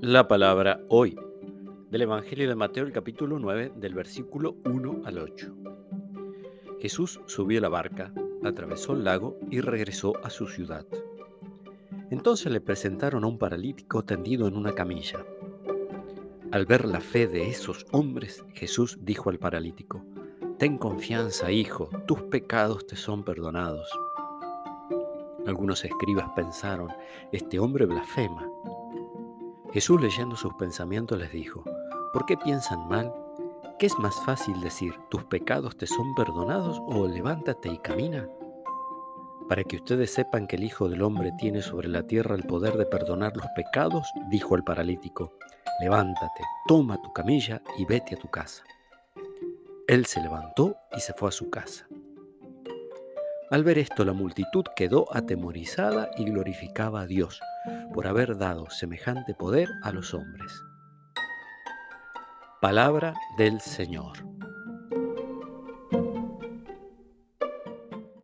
La palabra hoy del Evangelio de Mateo, el capítulo 9, del versículo 1 al 8. Jesús subió la barca, atravesó el lago y regresó a su ciudad. Entonces le presentaron a un paralítico tendido en una camilla. Al ver la fe de esos hombres, Jesús dijo al paralítico, Ten confianza, hijo, tus pecados te son perdonados. Algunos escribas pensaron, este hombre blasfema. Jesús leyendo sus pensamientos les dijo, ¿por qué piensan mal? ¿Qué es más fácil decir, tus pecados te son perdonados o levántate y camina? Para que ustedes sepan que el Hijo del Hombre tiene sobre la tierra el poder de perdonar los pecados, dijo el paralítico, levántate, toma tu camilla y vete a tu casa. Él se levantó y se fue a su casa. Al ver esto, la multitud quedó atemorizada y glorificaba a Dios por haber dado semejante poder a los hombres. Palabra del Señor.